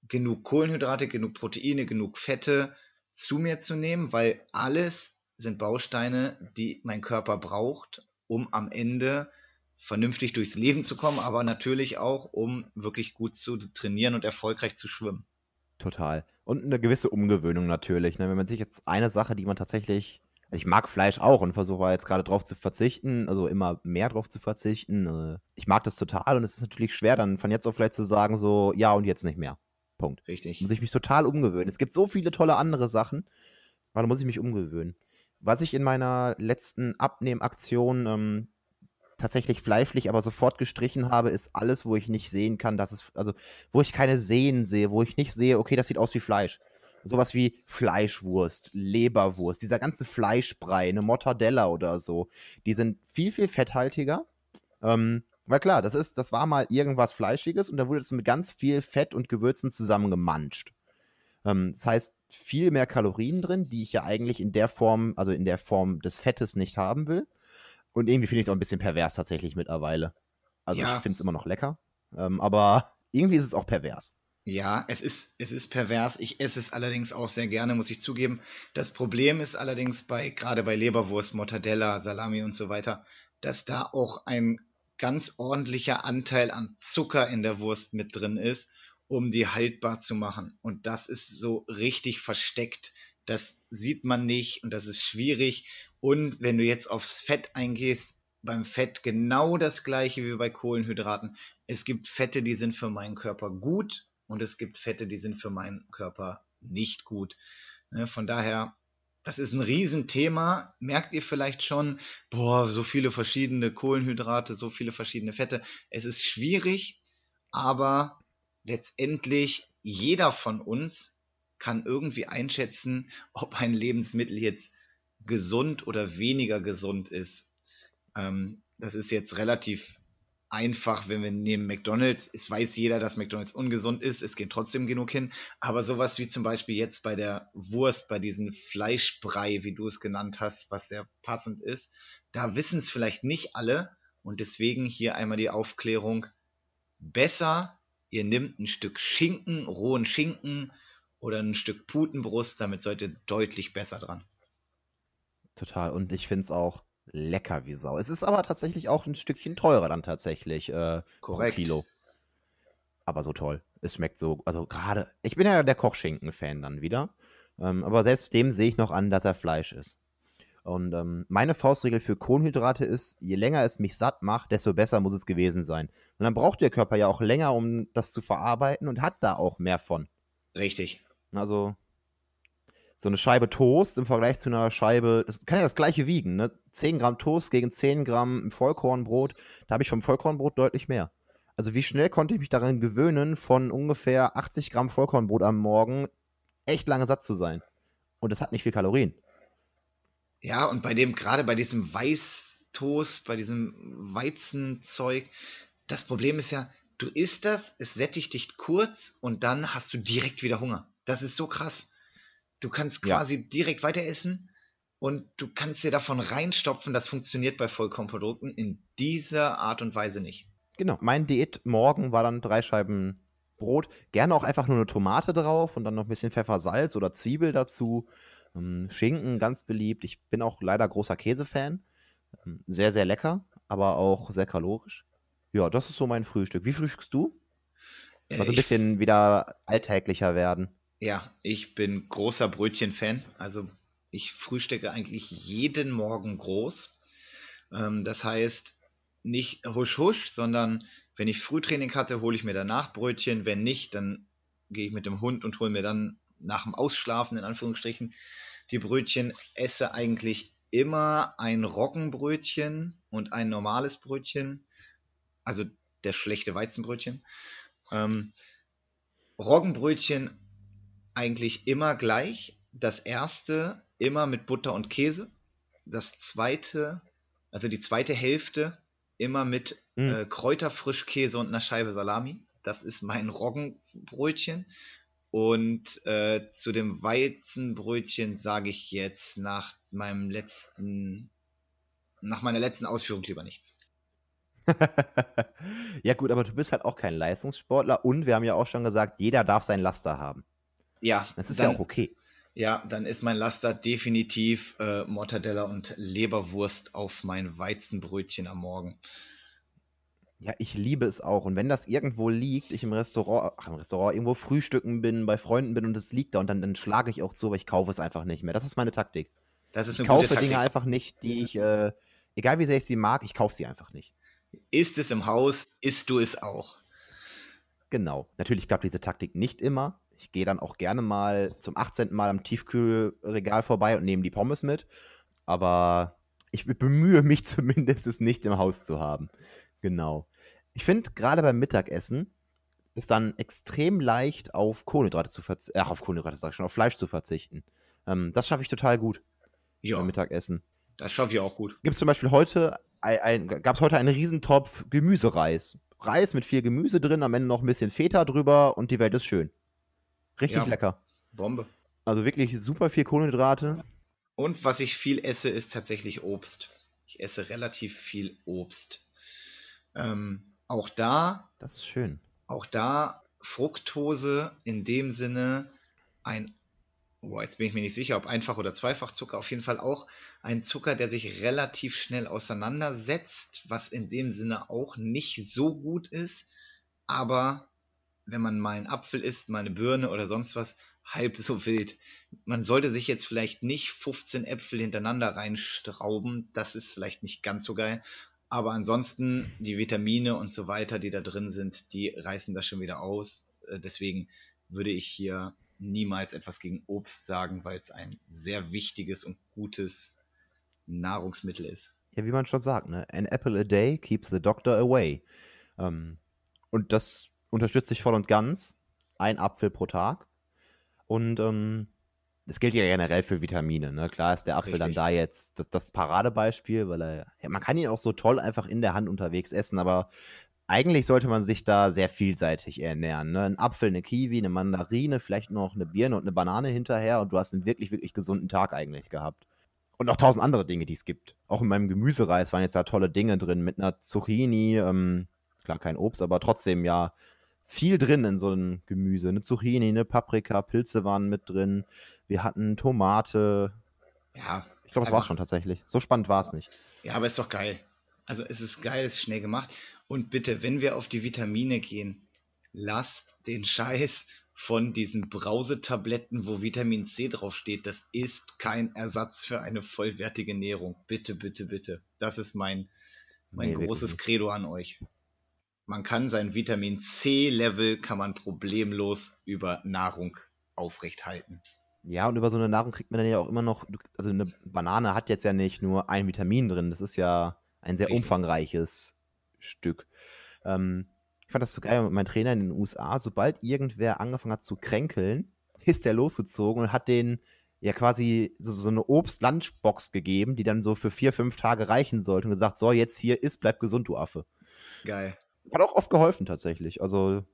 genug Kohlenhydrate, genug Proteine, genug Fette zu mir zu nehmen? Weil alles sind Bausteine, die mein Körper braucht, um am Ende vernünftig durchs Leben zu kommen, aber natürlich auch, um wirklich gut zu trainieren und erfolgreich zu schwimmen.
Total. Und eine gewisse Umgewöhnung natürlich. Ne? Wenn man sich jetzt eine Sache, die man tatsächlich, also ich mag Fleisch auch und versuche jetzt gerade drauf zu verzichten, also immer mehr drauf zu verzichten. Äh, ich mag das total und es ist natürlich schwer, dann von jetzt auf vielleicht zu sagen, so, ja und jetzt nicht mehr. Punkt.
Richtig.
Muss ich mich total umgewöhnen. Es gibt so viele tolle andere Sachen, aber da muss ich mich umgewöhnen. Was ich in meiner letzten Abnehmaktion ähm, tatsächlich fleischlich, aber sofort gestrichen habe, ist alles, wo ich nicht sehen kann, dass es, also wo ich keine Sehen sehe, wo ich nicht sehe, okay, das sieht aus wie Fleisch. Sowas wie Fleischwurst, Leberwurst, dieser ganze Fleischbrei, eine Mortadella oder so, die sind viel, viel fetthaltiger. Ähm, weil klar, das ist, das war mal irgendwas Fleischiges und da wurde es mit ganz viel Fett und Gewürzen zusammengemanscht. Ähm, das heißt, viel mehr Kalorien drin, die ich ja eigentlich in der Form, also in der Form des Fettes nicht haben will. Und irgendwie finde ich es auch ein bisschen pervers tatsächlich mittlerweile. Also ja. ich finde es immer noch lecker. Ähm, aber [LAUGHS] irgendwie ist es auch pervers.
Ja, es ist, es ist pervers. Ich esse es allerdings auch sehr gerne, muss ich zugeben. Das Problem ist allerdings bei, gerade bei Leberwurst, Mortadella, Salami und so weiter, dass da auch ein ganz ordentlicher Anteil an Zucker in der Wurst mit drin ist, um die haltbar zu machen. Und das ist so richtig versteckt. Das sieht man nicht und das ist schwierig. Und wenn du jetzt aufs Fett eingehst, beim Fett genau das gleiche wie bei Kohlenhydraten. Es gibt Fette, die sind für meinen Körper gut und es gibt Fette, die sind für meinen Körper nicht gut. Ne, von daher, das ist ein Riesenthema. Merkt ihr vielleicht schon, boah, so viele verschiedene Kohlenhydrate, so viele verschiedene Fette. Es ist schwierig, aber letztendlich jeder von uns kann irgendwie einschätzen, ob ein Lebensmittel jetzt gesund oder weniger gesund ist. Ähm, das ist jetzt relativ einfach, wenn wir nehmen McDonald's. Es weiß jeder, dass McDonald's ungesund ist. Es geht trotzdem genug hin. Aber sowas wie zum Beispiel jetzt bei der Wurst, bei diesem Fleischbrei, wie du es genannt hast, was sehr passend ist, da wissen es vielleicht nicht alle. Und deswegen hier einmal die Aufklärung. Besser, ihr nehmt ein Stück Schinken, rohen Schinken oder ein Stück Putenbrust. Damit seid ihr deutlich besser dran.
Total. Und ich finde es auch lecker wie Sau. Es ist aber tatsächlich auch ein Stückchen teurer dann tatsächlich äh,
Korrekt.
pro Kilo. Aber so toll. Es schmeckt so, also gerade, ich bin ja der Kochschinken-Fan dann wieder. Ähm, aber selbst dem sehe ich noch an, dass er Fleisch ist. Und ähm, meine Faustregel für Kohlenhydrate ist, je länger es mich satt macht, desto besser muss es gewesen sein. Und dann braucht der Körper ja auch länger, um das zu verarbeiten und hat da auch mehr von.
Richtig.
Also so eine Scheibe Toast im Vergleich zu einer Scheibe, das kann ja das gleiche wiegen, ne? 10 Gramm Toast gegen 10 Gramm Vollkornbrot, da habe ich vom Vollkornbrot deutlich mehr. Also wie schnell konnte ich mich daran gewöhnen, von ungefähr 80 Gramm Vollkornbrot am Morgen echt lange satt zu sein. Und das hat nicht viel Kalorien.
Ja, und bei dem, gerade bei diesem Weißtoast, bei diesem Weizenzeug, das Problem ist ja, du isst das, es sättigt dich kurz und dann hast du direkt wieder Hunger. Das ist so krass. Du kannst
Ja.
quasi direkt weiter essen und du kannst dir davon reinstopfen. Das funktioniert bei Vollkornprodukten in dieser Art und Weise nicht.
Genau. Mein Diät morgen war dann drei Scheiben Brot. Gerne auch einfach nur eine Tomate drauf und dann noch ein bisschen Pfeffer, Salz oder Zwiebel dazu. Ähm, Schinken, ganz beliebt. Ich bin auch leider großer Käsefan. Ähm, sehr, sehr lecker, aber auch sehr kalorisch. Ja, das ist so mein Frühstück. Wie frühstückst du?
Äh,
Mal so ein
ich-
bisschen wieder alltäglicher werden.
Ja, ich bin großer Brötchen-Fan. Also ich frühstücke eigentlich jeden Morgen groß. Ähm, das heißt, nicht husch husch, sondern wenn ich Frühtraining hatte, hole ich mir danach Brötchen. Wenn nicht, dann gehe ich mit dem Hund und hole mir dann nach dem Ausschlafen, in Anführungsstrichen, die Brötchen. Esse eigentlich immer ein Roggenbrötchen und ein normales Brötchen. Also das schlechte Weizenbrötchen. Ähm, Roggenbrötchen eigentlich immer gleich. Das erste immer mit Butter und Käse. Das zweite, also die zweite Hälfte immer mit
Mm.
äh, Kräuterfrischkäse und einer Scheibe Salami. Das ist mein Roggenbrötchen. Und äh, zu dem Weizenbrötchen sage ich jetzt nach meinem letzten, nach meiner letzten Ausführung lieber nichts. [LAUGHS]
ja, gut, aber du bist halt auch kein Leistungssportler und wir haben ja auch schon gesagt, jeder darf sein Laster haben.
Ja,
Das ist
dann,
ja auch okay.
Ja, dann ist mein Laster definitiv äh, Mortadella und Leberwurst auf mein Weizenbrötchen am Morgen.
Ja, ich liebe es auch. Und wenn das irgendwo liegt, ich im Restaurant, ach, im Restaurant irgendwo frühstücken bin, bei Freunden bin und es liegt da und dann, dann schlage ich auch zu, aber ich kaufe es einfach nicht mehr. Das ist meine Taktik.
Das ist
Ich
eine
kaufe
gute Taktik.
Dinge einfach nicht, die ich, äh, egal wie sehr ich sie mag, ich kaufe sie einfach nicht.
Ist es im Haus, isst du es auch.
Genau. Natürlich klappt diese Taktik nicht immer. Ich gehe dann auch gerne mal zum 18. Mal am Tiefkühlregal vorbei und nehme die Pommes mit. Aber ich bemühe mich [LAUGHS] zumindest, es nicht im Haus zu haben. Genau. Ich finde, gerade beim Mittagessen ist dann extrem leicht auf Kohlenhydrate zu verzichten. Ach, auf Kohlenhydrate sag ich schon, auf Fleisch zu verzichten. Ähm, das schaffe ich total gut
Ja,
beim Mittagessen.
das schaffe ich auch gut.
Gibt es zum Beispiel heute, gab es heute einen Riesentopf Gemüsereis. Reis mit viel Gemüse drin, am Ende noch ein bisschen Feta drüber und die Welt ist schön. Richtig
Ja.
lecker.
Bombe.
Also wirklich super viel Kohlenhydrate.
Und was ich viel esse, ist tatsächlich Obst. Ich esse relativ viel Obst. Ähm, auch da
Das ist schön.
auch da Fructose in dem Sinne ein, boah, jetzt bin ich mir nicht sicher, ob einfach oder zweifach Zucker, auf jeden Fall auch ein Zucker, der sich relativ schnell auseinandersetzt, was in dem Sinne auch nicht so gut ist, aber wenn man mal einen Apfel isst, mal eine Birne oder sonst was, halb so wild. Man sollte sich jetzt vielleicht nicht 15 Äpfel hintereinander reinstrauben, das ist vielleicht nicht ganz so geil, aber ansonsten die Vitamine und so weiter, die da drin sind, die reißen das schon wieder aus. Äh, Deswegen würde ich hier niemals etwas gegen Obst sagen, weil es ein sehr wichtiges und gutes Nahrungsmittel ist.
Ja, wie man schon sagt, ne? An apple a day keeps the doctor away. Ähm, und das unterstütze ich voll und ganz. Ein Apfel pro Tag. Und ähm, das gilt ja generell für Vitamine. Ne? Klar ist der Apfel dann
Richtig.
da jetzt das, das Paradebeispiel, weil er, ja, man kann ihn auch so toll einfach in der Hand unterwegs essen, aber eigentlich sollte man sich da sehr vielseitig ernähren. Ne? Ein Apfel, eine Kiwi, eine Mandarine, vielleicht noch eine Birne und eine Banane hinterher und du hast einen wirklich, wirklich gesunden Tag eigentlich gehabt. Und noch tausend andere Dinge, die es gibt. Auch in meinem Gemüsereis waren jetzt da tolle Dinge drin mit einer Zucchini, ähm, klar kein Obst, aber trotzdem ja viel drin in so einem Gemüse. Eine Zucchini, eine Paprika, Pilze waren mit drin. Wir hatten Tomate,
Ja.
Ich glaube, das war schon tatsächlich. So spannend war es nicht.
Ja, aber ist doch geil. Also es ist geil, es ist schnell gemacht. Und bitte, wenn wir auf die Vitamine gehen, lasst den Scheiß von diesen Brausetabletten, wo Vitamin C draufsteht. Das ist kein Ersatz für eine vollwertige Ernährung. Bitte, bitte, bitte. Das ist mein, mein nee, großes Credo an euch. Man kann sein Vitamin C-Level kann man problemlos über Nahrung aufrechthalten.
Ja, und über so eine Nahrung kriegt man dann ja auch immer noch, also eine Banane hat jetzt ja nicht nur ein Vitamin drin, das ist ja ein sehr Richtig. umfangreiches Stück. Ähm, ich fand das so geil, mein Trainer in den USA, sobald irgendwer angefangen hat zu kränkeln, [LAUGHS] ist der losgezogen und hat den ja quasi so, so eine Obst-Lunchbox gegeben, die dann so für vier, fünf Tage reichen sollte und gesagt, so, jetzt hier ist, bleib gesund, du Affe.
Geil.
Hat auch oft geholfen tatsächlich. Also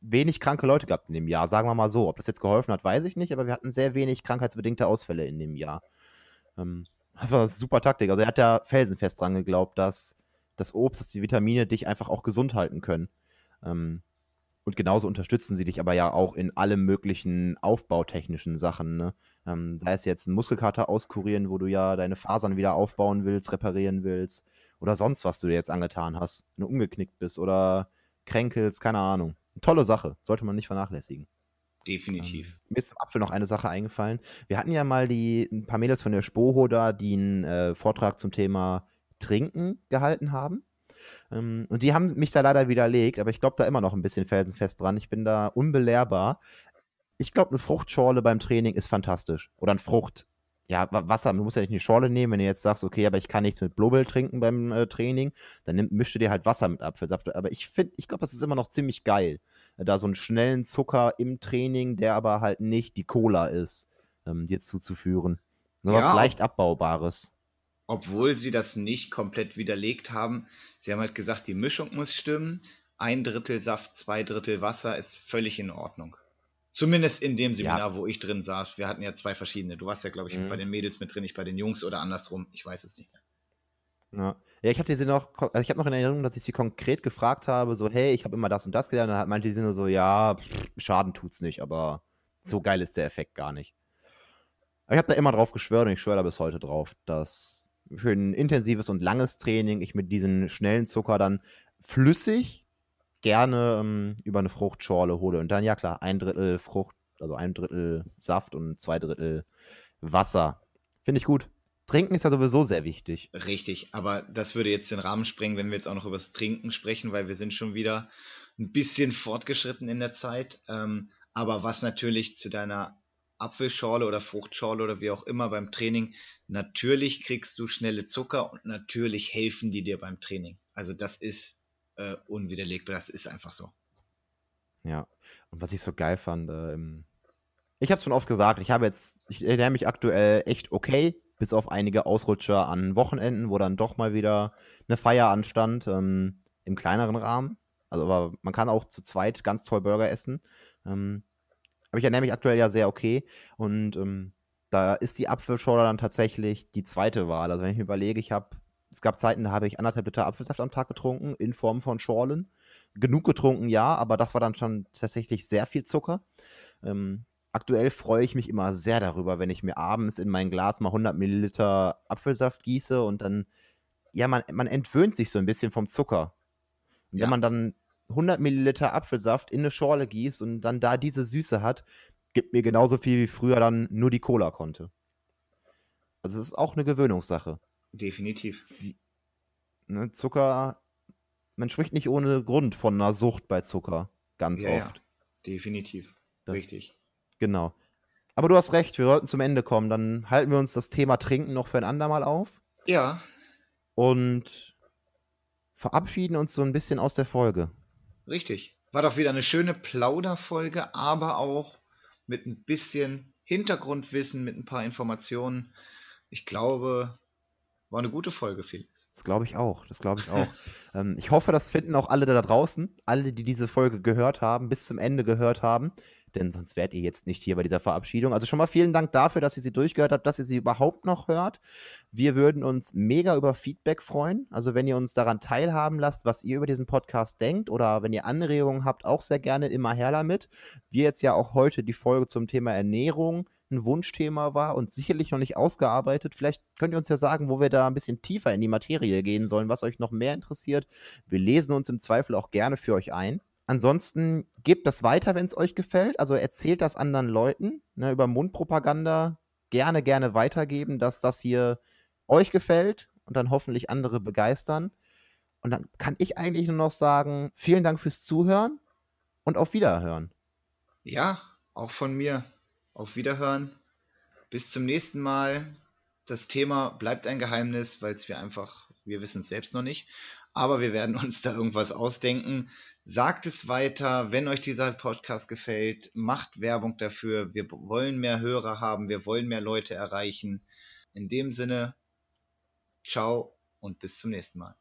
wenig kranke Leute gehabt in dem Jahr, sagen wir mal so. Ob das jetzt geholfen hat, weiß ich nicht, aber wir hatten sehr wenig krankheitsbedingte Ausfälle in dem Jahr. Ähm, das war eine super Taktik. Also er hat da felsenfest dran geglaubt, dass das Obst, dass die Vitamine dich einfach auch gesund halten können. Ähm, und genauso unterstützen sie dich aber ja auch in alle möglichen aufbautechnischen Sachen. Ne? Ähm, sei es jetzt ein Muskelkater auskurieren, wo du ja deine Fasern wieder aufbauen willst, reparieren willst. Oder sonst, was du dir jetzt angetan hast, wenn du umgeknickt bist oder kränkelst, keine Ahnung. Tolle Sache, sollte man nicht vernachlässigen.
Definitiv.
Ähm, mir ist zum Apfel noch eine Sache eingefallen. Wir hatten ja mal die ein paar Mädels von der Spoho da, die einen äh, Vortrag zum Thema Trinken gehalten haben. Ähm, und die haben mich da leider widerlegt, aber ich glaube da immer noch ein bisschen felsenfest dran. Ich bin da unbelehrbar. Ich glaube, eine Fruchtschorle beim Training ist fantastisch. Oder ein Frucht, ja, Wasser, du musst ja nicht eine Schorle nehmen, wenn du jetzt sagst, okay, aber ich kann nichts mit Blubbel trinken beim äh, Training, dann nimm, mischst du dir halt Wasser mit Apfelsaft. Aber ich finde, ich glaube, das ist immer noch ziemlich geil. Da so einen schnellen Zucker im Training, der aber halt nicht die Cola ist, ähm, dir zuzuführen. Nur ja, was leicht Abbaubares.
Obwohl sie das nicht komplett widerlegt haben. Sie haben halt gesagt, die Mischung muss stimmen. Ein Drittel Saft, zwei Drittel Wasser ist völlig in Ordnung. Zumindest in dem Seminar, ja. wo ich drin saß. Wir hatten ja zwei verschiedene. Du warst ja, glaube ich, mhm. bei den Mädels mit drin, nicht bei den Jungs oder andersrum. Ich weiß es nicht mehr.
Ja, ja ich hatte sie noch, also ich habe noch in Erinnerung, dass ich sie konkret gefragt habe, so, hey, ich habe immer das und das gelernt. Und dann meinte sie nur so, ja, pff, Schaden tut's nicht, aber so geil ist der Effekt gar nicht. Aber ich habe da immer drauf geschwört und ich schwöre da bis heute drauf, dass für ein intensives und langes Training ich mit diesem schnellen Zucker dann flüssig gerne ähm, über eine Fruchtschorle hole. Und dann, ja klar, ein Drittel Frucht, also ein Drittel Saft und zwei Drittel Wasser. Finde ich gut. Trinken ist ja sowieso sehr wichtig.
Richtig, aber das würde jetzt den Rahmen sprengen, wenn wir jetzt auch noch über das Trinken sprechen, weil wir sind schon wieder ein bisschen fortgeschritten in der Zeit. Ähm, aber was natürlich zu deiner Apfelschorle oder Fruchtschorle oder wie auch immer beim Training, natürlich kriegst du schnelle Zucker und natürlich helfen die dir beim Training. Also das ist äh, unwiderlegbar. Das ist einfach so.
Ja, und was ich so geil fand, ähm, ich habe es schon oft gesagt, ich habe jetzt, ich ernähre mich aktuell echt okay, bis auf einige Ausrutscher an Wochenenden, wo dann doch mal wieder eine Feier anstand, ähm, im kleineren Rahmen. Also, aber man kann auch zu zweit ganz toll Burger essen. Ähm, aber ich ernähre mich aktuell ja sehr okay und ähm, da ist die Apfelschorle dann tatsächlich die zweite Wahl. Also wenn ich mir überlege, ich habe es gab Zeiten, da habe ich anderthalb Liter Apfelsaft am Tag getrunken, in Form von Schorlen. Genug getrunken, ja, aber das war dann schon tatsächlich sehr viel Zucker. Ähm, aktuell freue ich mich immer sehr darüber, wenn ich mir abends in mein Glas mal 100 Milliliter Apfelsaft gieße und dann, ja, man, man entwöhnt sich so ein bisschen vom Zucker. Und ja. wenn man dann 100 Milliliter Apfelsaft in eine Schorle gießt und dann da diese Süße hat, gibt mir genauso viel wie früher dann nur die Cola konnte. Also es ist auch eine Gewöhnungssache.
Definitiv. Wie,
ne, Zucker, man spricht nicht ohne Grund von einer Sucht bei Zucker. Ganz ja, oft. Ja,
definitiv. Das, Richtig.
Genau. Aber du hast recht, wir sollten zum Ende kommen. Dann halten wir uns das Thema Trinken noch für ein andermal auf.
Ja.
Und verabschieden uns so ein bisschen aus der Folge.
Richtig. War doch wieder eine schöne Plauderfolge, aber auch mit ein bisschen Hintergrundwissen, mit ein paar Informationen. Ich glaube, war eine gute Folge, Felix.
Das glaube ich auch. Das glaube ich auch. [LAUGHS] ähm, ich hoffe, das finden auch alle da draußen, alle, die diese Folge gehört haben, bis zum Ende gehört haben. Denn sonst wärt ihr jetzt nicht hier bei dieser Verabschiedung. Also schon mal vielen Dank dafür, dass ihr sie durchgehört habt, dass ihr sie überhaupt noch hört. Wir würden uns mega über Feedback freuen. Also wenn ihr uns daran teilhaben lasst, was ihr über diesen Podcast denkt oder wenn ihr Anregungen habt, auch sehr gerne immer her damit. Wir jetzt ja auch heute die Folge zum Thema Ernährung ein Wunschthema war und sicherlich noch nicht ausgearbeitet. Vielleicht könnt ihr uns ja sagen, wo wir da ein bisschen tiefer in die Materie gehen sollen, was euch noch mehr interessiert. Wir lesen uns im Zweifel auch gerne für euch ein. Ansonsten gebt das weiter, wenn es euch gefällt. Also erzählt das anderen Leuten. Ne, über Mundpropaganda gerne, gerne weitergeben, dass das hier euch gefällt und dann hoffentlich andere begeistern. Und dann kann ich eigentlich nur noch sagen, vielen Dank fürs Zuhören und auf Wiederhören.
Ja, auch von mir. Auf Wiederhören. Bis zum nächsten Mal. Das Thema bleibt ein Geheimnis, weil es wir einfach, wir wissen es selbst noch nicht. Aber wir werden uns da irgendwas ausdenken. Sagt es weiter, wenn euch dieser Podcast gefällt. Macht Werbung dafür. Wir wollen mehr Hörer haben. Wir wollen mehr Leute erreichen. In dem Sinne, ciao und bis zum nächsten Mal.